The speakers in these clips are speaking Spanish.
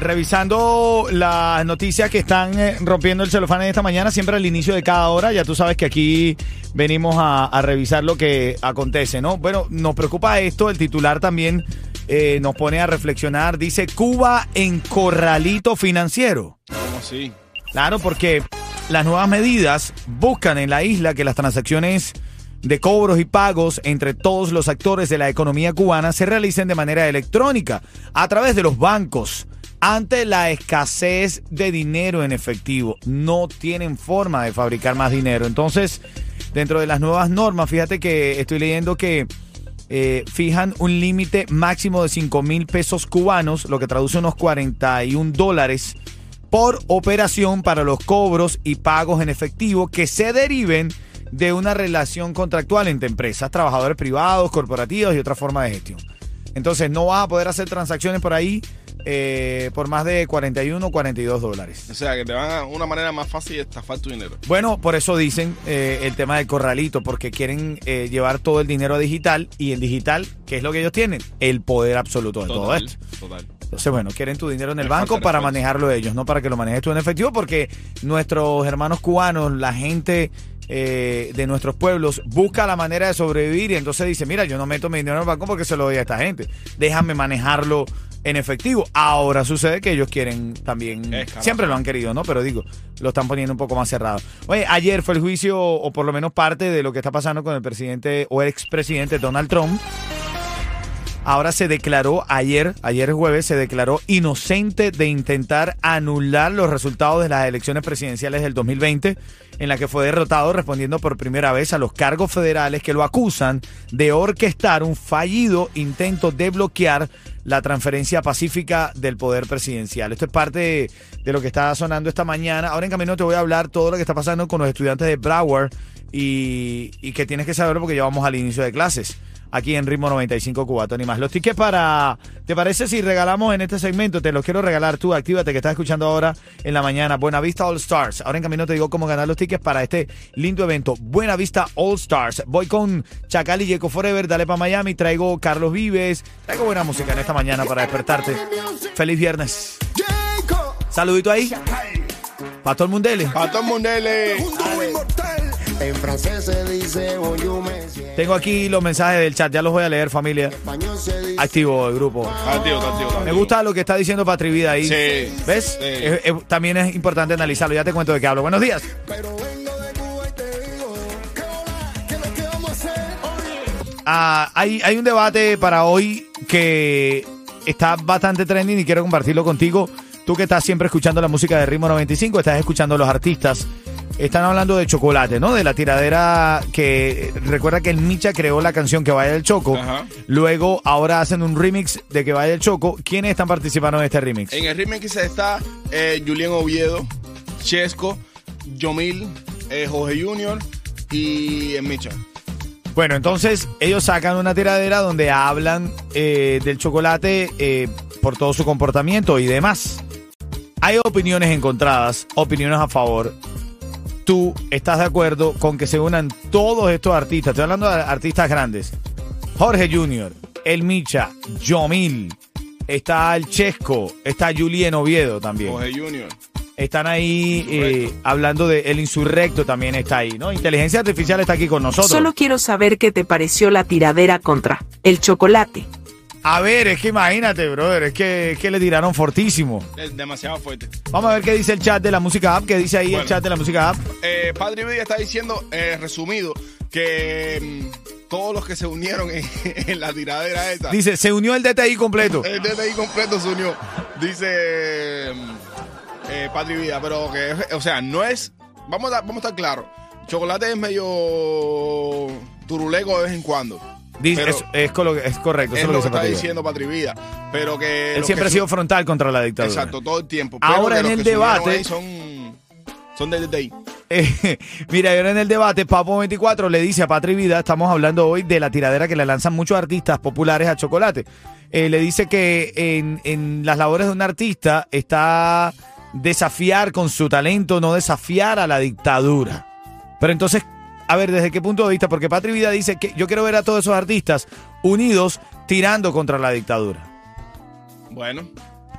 Revisando las noticias que están eh, rompiendo el celofán en esta mañana, siempre al inicio de cada hora, ya tú sabes que aquí venimos a, a revisar lo que acontece, ¿no? Bueno, nos preocupa esto, el titular también eh, nos pone a reflexionar, dice Cuba en corralito financiero. ¿Cómo así? Claro, porque las nuevas medidas buscan en la isla que las transacciones de cobros y pagos entre todos los actores de la economía cubana se realicen de manera electrónica a través de los bancos. Ante la escasez de dinero en efectivo, no tienen forma de fabricar más dinero. Entonces, dentro de las nuevas normas, fíjate que estoy leyendo que eh, fijan un límite máximo de 5 mil pesos cubanos, lo que traduce unos 41 dólares por operación para los cobros y pagos en efectivo que se deriven de una relación contractual entre empresas, trabajadores privados, corporativos y otra forma de gestión. Entonces no vas a poder hacer transacciones por ahí eh, por más de 41 o 42 dólares. O sea, que te van a una manera más fácil de estafar tu dinero. Bueno, por eso dicen eh, el tema del corralito, porque quieren eh, llevar todo el dinero a digital y en digital, ¿qué es lo que ellos tienen? El poder absoluto de todo esto. total. Entonces, bueno, quieren tu dinero en el banco para manejarlo ellos, no para que lo manejes tú en efectivo, porque nuestros hermanos cubanos, la gente eh, de nuestros pueblos, busca la manera de sobrevivir y entonces dice, mira, yo no meto mi dinero en el banco porque se lo doy a esta gente. Déjame manejarlo en efectivo. Ahora sucede que ellos quieren también, siempre lo han querido, ¿no? Pero digo, lo están poniendo un poco más cerrado. Oye, ayer fue el juicio, o por lo menos parte de lo que está pasando con el presidente o el expresidente Donald Trump. Ahora se declaró ayer, ayer jueves, se declaró inocente de intentar anular los resultados de las elecciones presidenciales del 2020, en la que fue derrotado respondiendo por primera vez a los cargos federales que lo acusan de orquestar un fallido intento de bloquear la transferencia pacífica del poder presidencial. Esto es parte de, lo que está sonando esta mañana. Ahora en camino te voy a hablar todo lo que está pasando con los estudiantes de Broward y, y que tienes que saber porque ya vamos al inicio de clases aquí en Ritmo 95 Cubatón y más. Los tickets para, ¿te parece si regalamos en este segmento? Te los quiero regalar tú, actívate que estás escuchando ahora en la mañana. Buena Vista All Stars. Ahora en camino te digo cómo ganar los tickets para este lindo evento. Buena Vista All Stars. Voy con Chacal y Yeco Forever, dale para Miami, traigo Carlos Vives, traigo buena música en esta mañana para despertarte. Feliz viernes. Saludito ahí. El mundele. Pato Mundele. En francés se dice bonjour, monsieur. Tengo aquí los mensajes del chat, ya los voy a leer, familia. En español se dice Activo el grupo. Activo, está activo, Me gusta lo que está diciendo Patri Vida ahí. Sí. ¿Ves? Sí. Es- es- también es importante analizarlo. Ya te cuento de qué hablo. Buenos días. Pero vengo de Cuba y te digo que hola, que lo que vamos a hacer. Oye. Ah, hay, hay un debate para hoy que está bastante trending y quiero compartirlo contigo. Tú que estás siempre escuchando la música de Ritmo 95, estás escuchando a los artistas. Están hablando de chocolate, ¿no? De la tiradera que recuerda que el Micha creó la canción Que Vaya el Choco. Ajá. Luego ahora hacen un remix de Que Vaya el Choco. ¿Quiénes están participando en este remix? En el remix está eh, Julián Oviedo, Chesco, Yomil, eh, Jorge Junior y eh, Micha. Bueno, entonces ellos sacan una tiradera donde hablan eh, del chocolate eh, por todo su comportamiento y demás. Hay opiniones encontradas, opiniones a favor. ¿Tú estás de acuerdo con que se unan todos estos artistas? Estoy hablando de artistas grandes. Jorge Junior, El Micha, Yomil, está el Chesco, está Julien Oviedo también. Jorge Junior. Están ahí eh, hablando de El Insurrecto también está ahí, ¿no? Inteligencia Artificial está aquí con nosotros. Solo quiero saber qué te pareció la tiradera contra el chocolate. A ver, es que imagínate, brother, es que, es que le tiraron fortísimo. Es demasiado fuerte. Vamos a ver qué dice el chat de la música app, qué dice ahí el chat de la música app. Eh, Padre Vida está diciendo, eh, resumido, que mm, todos los que se unieron en, en la tiradera esta, Dice, se unió el DTI completo. el DTI completo se unió. Dice mm, eh, Padre Vida, pero que, o sea, no es, vamos a, vamos a estar claros, Chocolate es medio turuleco de vez en cuando. Dice, Pero- es, es es correcto, Es eso lo es que lo que está diciendo Patri Vida. Pero que. Él siempre que ha sido frontal contra la dictadura. Exacto, todo el tiempo. Ahora en el debate- Son Son de desde ahí. Eh, mira, ahora en el debate, Papo 24 le dice a Patri Vida, estamos hablando hoy de la tiradera que le lanzan muchos artistas populares a Chocolate. Eh, le dice que en, en las labores de un artista está desafiar con su talento, no desafiar a la dictadura. Pero entonces, a ver, ¿desde qué punto de vista? Porque Patri Vida dice que yo quiero ver a todos esos artistas unidos tirando contra la dictadura. Bueno.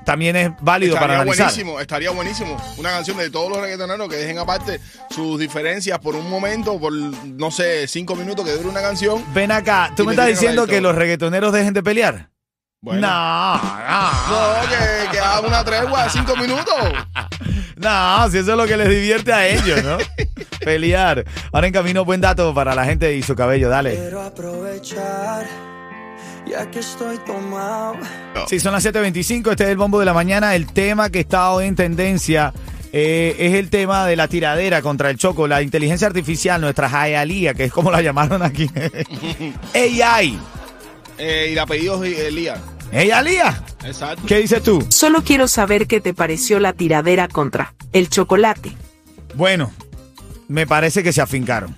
También es válido para Estaría analizar. buenísimo, estaría buenísimo. Una canción de todos los reggaetoneros que dejen aparte sus diferencias por un momento, por, no sé, cinco minutos que dure una canción. Ven acá, ¿tú me estás diciendo que los reggaetoneros dejen de pelear? Bueno. No, no. No, que, que haga una tregua de cinco minutos. No, si eso es lo que les divierte a ellos, ¿no? Pelear. Ahora en camino, buen dato para la gente y su cabello, dale. Quiero aprovechar, ya que estoy tomado. Sí, son las 7.25, este es el bombo de la mañana. El tema que está hoy en tendencia eh, es el tema de la tiradera contra el choco, la inteligencia artificial, nuestra Hialeah, que es como la llamaron aquí. AI. Eh, y el apellido es Elías. Hialeah. Exacto. ¿Qué dices tú? Solo quiero saber qué te pareció la tiradera contra el chocolate. Bueno, me parece que se afincaron.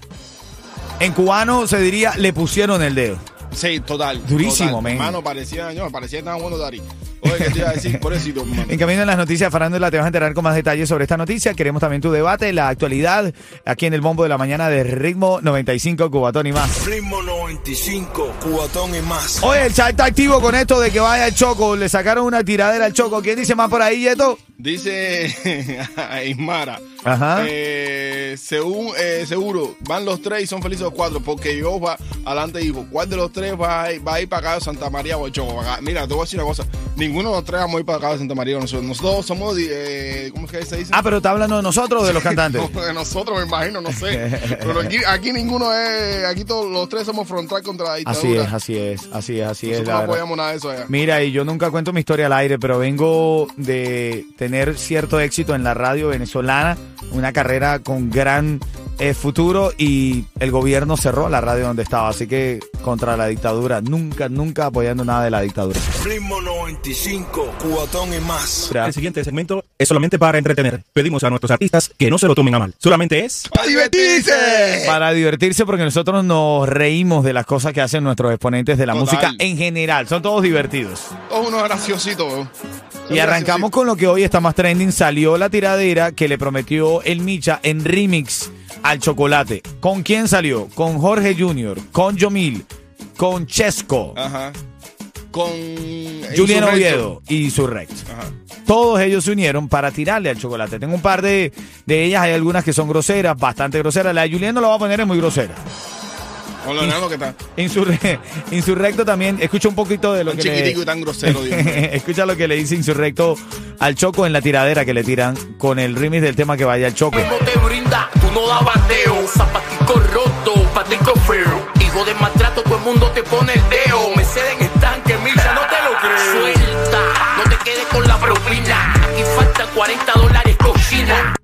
En cubano se diría, le pusieron el dedo. Sí, total. Durísimo, total. men. Mano, parecía, no, parecía tan bueno Dari. Oye, ¿qué te iba a decir? Pobrecito. En camino en las noticias, Farándula, te vas a enterar con más detalles sobre esta noticia. Queremos también tu debate, la actualidad, aquí en el bombo de la mañana de Ritmo 95, Cubatón y más. Ritmo 95, cubatón y más. Oye, el chat está activo con esto de que vaya el Choco. Le sacaron una tiradera al Choco. ¿Quién dice más por ahí, Yeto? Dice Ismara. Ajá. Eh, según, eh, seguro, van los tres y son felices los cuatro, porque yo va adelante y digo, ¿cuál de los tres va a ir, va a ir para acá de Santa María o Choco? Mira, te voy a decir una cosa, ninguno de los tres vamos a ir para acá de Santa María. Nosotros, nosotros somos, eh, ¿cómo es que se dice? Ah, pero está hablando de nosotros o de los cantantes. No, de nosotros me imagino, no sé. Pero aquí, aquí ninguno es, aquí todos los tres somos frontal contra la dictadura. Así es, así es, así es, así es. Nosotros la no apoyamos nada de eso allá. Mira, y yo nunca cuento mi historia al aire, pero vengo de tener cierto éxito en la radio venezolana, una carrera con gran eh, futuro y el gobierno cerró la radio donde estaba, así que contra la dictadura, nunca, nunca apoyando nada de la dictadura. Ritmo 95, cubatón y más. El siguiente segmento es solamente para entretener. Pedimos a nuestros artistas que no se lo tomen a mal. Solamente es ¡Para divertirse! Para divertirse porque nosotros nos reímos de las cosas que hacen nuestros exponentes de la Total. música en general, son todos divertidos. Todos unos graciositos, Y arrancamos con lo que hoy está más trending. Salió la tiradera que le prometió el Micha en remix al chocolate. ¿Con quién salió? Con Jorge Jr., con Yomil, con Chesco, Ajá. Con. Julián. Oviedo y Surrect. Ajá. Todos ellos se unieron para tirarle al chocolate. Tengo un par de, de ellas, hay algunas que son groseras, bastante groseras. La de Julián no la voy a poner, es muy grosera. Que está. Insurre- Insurrecto también, escucha un poquito de lo Tan que le- chiquitico y tan grosero, Dios mío. Escucha lo que le dice Insurrecto al Choco en la tiradera que le tiran con el remix del tema que vaya al Choco. no te brinda, tú no das bateo. Zapatico roto, patico feo. Hijo de maltrato, todo el mundo te pone el dedo. Me ceden estanque, misa, no te lo creo. Suelta, no te quedes con la propina. Aquí faltan 40 dólares cochina.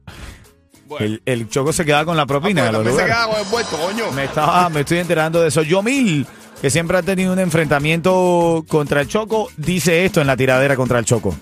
Bueno. El, el Choco se queda con la propina Ah, de pues los también se queda con el vuelto, coño. Me, estaba, me estoy enterando de eso. Yomil, que siempre ha tenido un enfrentamiento contra el Choco, dice esto en la tiradera contra el Choco.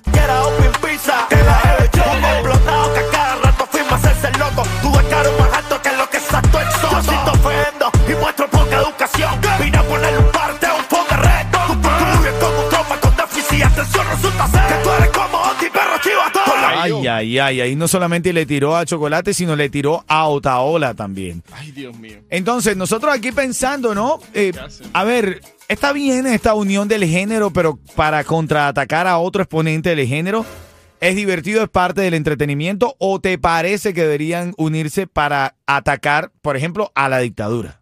Ay, ay, ay. Ahí no solamente le tiró a Chocolate, sino le tiró a Otaola también. Ay, Dios mío. Entonces, nosotros aquí pensando, ¿no? Eh, a ver, está bien esta unión del género, pero para contraatacar a otro exponente del género, ¿es divertido, es parte del entretenimiento? ¿O te parece que deberían unirse para atacar, por ejemplo, a la dictadura?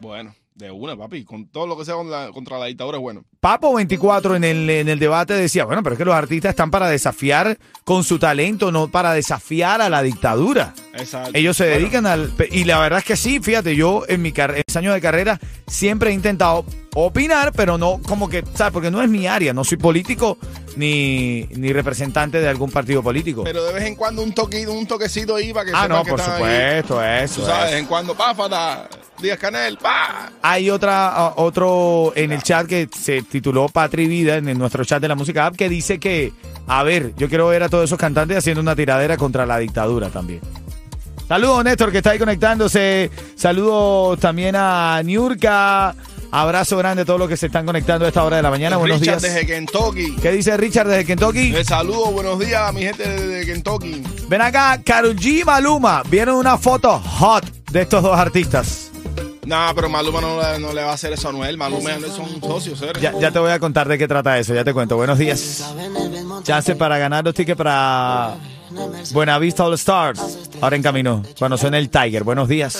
Bueno, de una, papi. Con todo lo que sea con la- contra la dictadura es bueno. Papo 24 en el, en el debate decía, bueno, pero es que los artistas están para desafiar con su talento, no para desafiar a la dictadura. Exacto. Ellos se Bueno, dedican al... Y la verdad es que sí, fíjate, yo en mi car- en mis años de carrera siempre he intentado opinar, pero no como que, ¿sabes? Porque no es mi área, no soy político ni, ni representante de algún partido político. Pero de vez en cuando un toque, un toquecito para que ah, no, que por ahí. supuesto, Tú eso. sabes, de vez en cuando, páfata, Díaz Canel, pa. Hay otra, otro en el chat que se tituló Patri Vida, en, en nuestro chat de la música app, que dice que, a ver, yo quiero ver a todos esos cantantes haciendo una tiradera contra la dictadura también. Saludos, Néstor, que está ahí conectándose. Saludos también a Niurka. Abrazo grande a todos los que se están conectando a esta hora de la mañana. Buenos Richard días. desde Kentucky. ¿Qué dice Richard desde Kentucky? Les saludo, buenos días a mi gente de Kentucky. Ven acá, Karol G y Maluma. Vieron una foto hot de estos dos artistas. Nah, pero Maluma no, le- no le va a hacer eso a Noel. Maluma y Anuel son socios, ¿eh? Ya, ya te voy a contar de qué trata eso, ya te cuento. Buenos días. Chance para ganar los tickets para Buenavista All Stars. Ahora en camino, cuando suene el Tiger. Buenos días.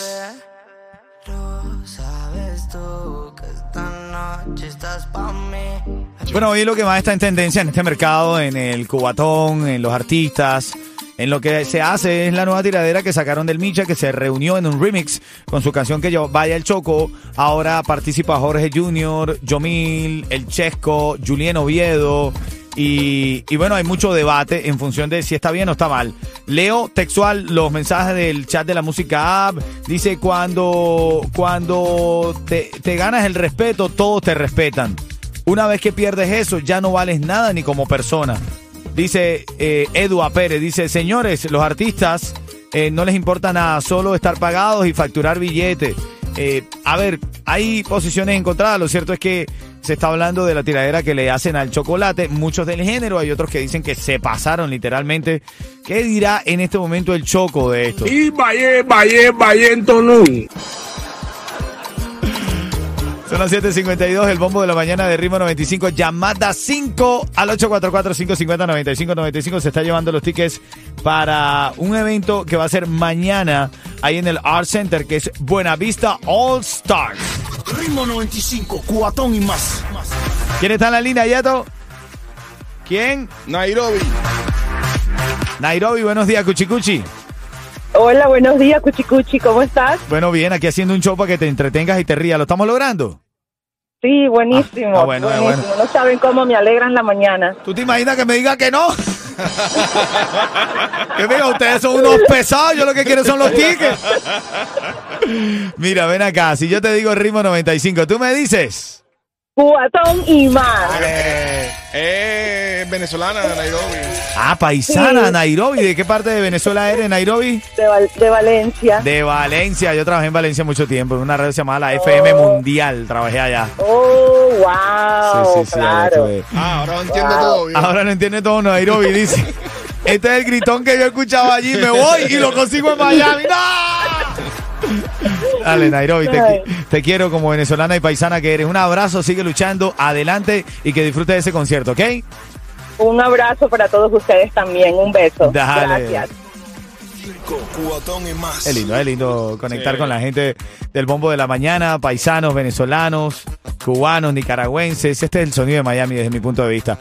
Bueno, hoy lo que más está en tendencia en este mercado, en el cubatón, en los artistas, en lo que se hace es la nueva tiradera que sacaron del Micha, que se reunió en un remix con su canción que yo Vaya el Choco. Ahora participa Jorge Junior, Yomil, El Chesco, Julien Oviedo. Y, y bueno, hay mucho debate en función de si está bien o está mal. Leo textual los mensajes del chat de la música app. Dice, cuando, cuando te, te ganas el respeto, todos te respetan. Una vez que pierdes eso, ya no vales nada ni como persona. Dice eh, Edua Pérez, dice, señores, los artistas eh, no les importa nada, solo estar pagados y facturar billetes. Eh, a ver, hay posiciones encontradas, lo cierto es que se está hablando de la tiradera que le hacen al chocolate, muchos del género, hay otros que dicen que se pasaron literalmente. ¿Qué dirá en este momento el choco de esto? Y vaya, vaya, vaya en Tonún. Son las 7.52, el bombo de la mañana de Ritmo 95, llamada 5 al 844-550-9595. Se está llevando los tickets para un evento que va a ser mañana ahí en el Art Center, que es Buenavista All Stars. Ritmo 95, cuatón y más. ¿Quién está en la línea, Yato? ¿Quién? Nairobi. Nairobi, buenos días, Cuchicuchi. Hola, buenos días, Cuchicuchi, ¿cómo estás? Bueno, bien, aquí haciendo un show para que te entretengas y te rías. ¿Lo estamos logrando? Sí, buenísimo. Ah, ah, bueno, buenísimo. bueno. No saben cómo me alegran la mañana. ¿Tú te imaginas que me diga que no? que mira, ustedes son unos pesados, yo lo que quiero son los tickets. Mira, ven acá, si yo te digo ritmo 95, tú me dices. Cuatón y más. Eh, eh, venezolana, Nairobi. Ah, paisana, Sí. Nairobi. ¿De qué parte de Venezuela eres, Nairobi? De, Val- de Valencia. De Valencia. Yo trabajé en Valencia mucho tiempo, en una radio llamada la FM Mundial. Trabajé allá. Oh, wow. Sí, sí, sí, allá claro. estuve. Ah, ahora entiendo Wow. todo bien. Ahora no entiende todo Nairobi, dice. Este es el gritón que yo escuchaba allí. Me voy y lo consigo en Miami. ¡No! Dale, Nairobi, te, te quiero como venezolana y paisana que eres. Un abrazo, sigue luchando, adelante y que disfrutes de ese concierto, ¿ok? Un abrazo para todos ustedes también. Un beso. Dale. Gracias. Y más. Es lindo, es lindo conectar Sí. con la gente del bombo de la mañana, paisanos, venezolanos, cubanos, nicaragüenses. Este es el sonido de Miami desde mi punto de vista.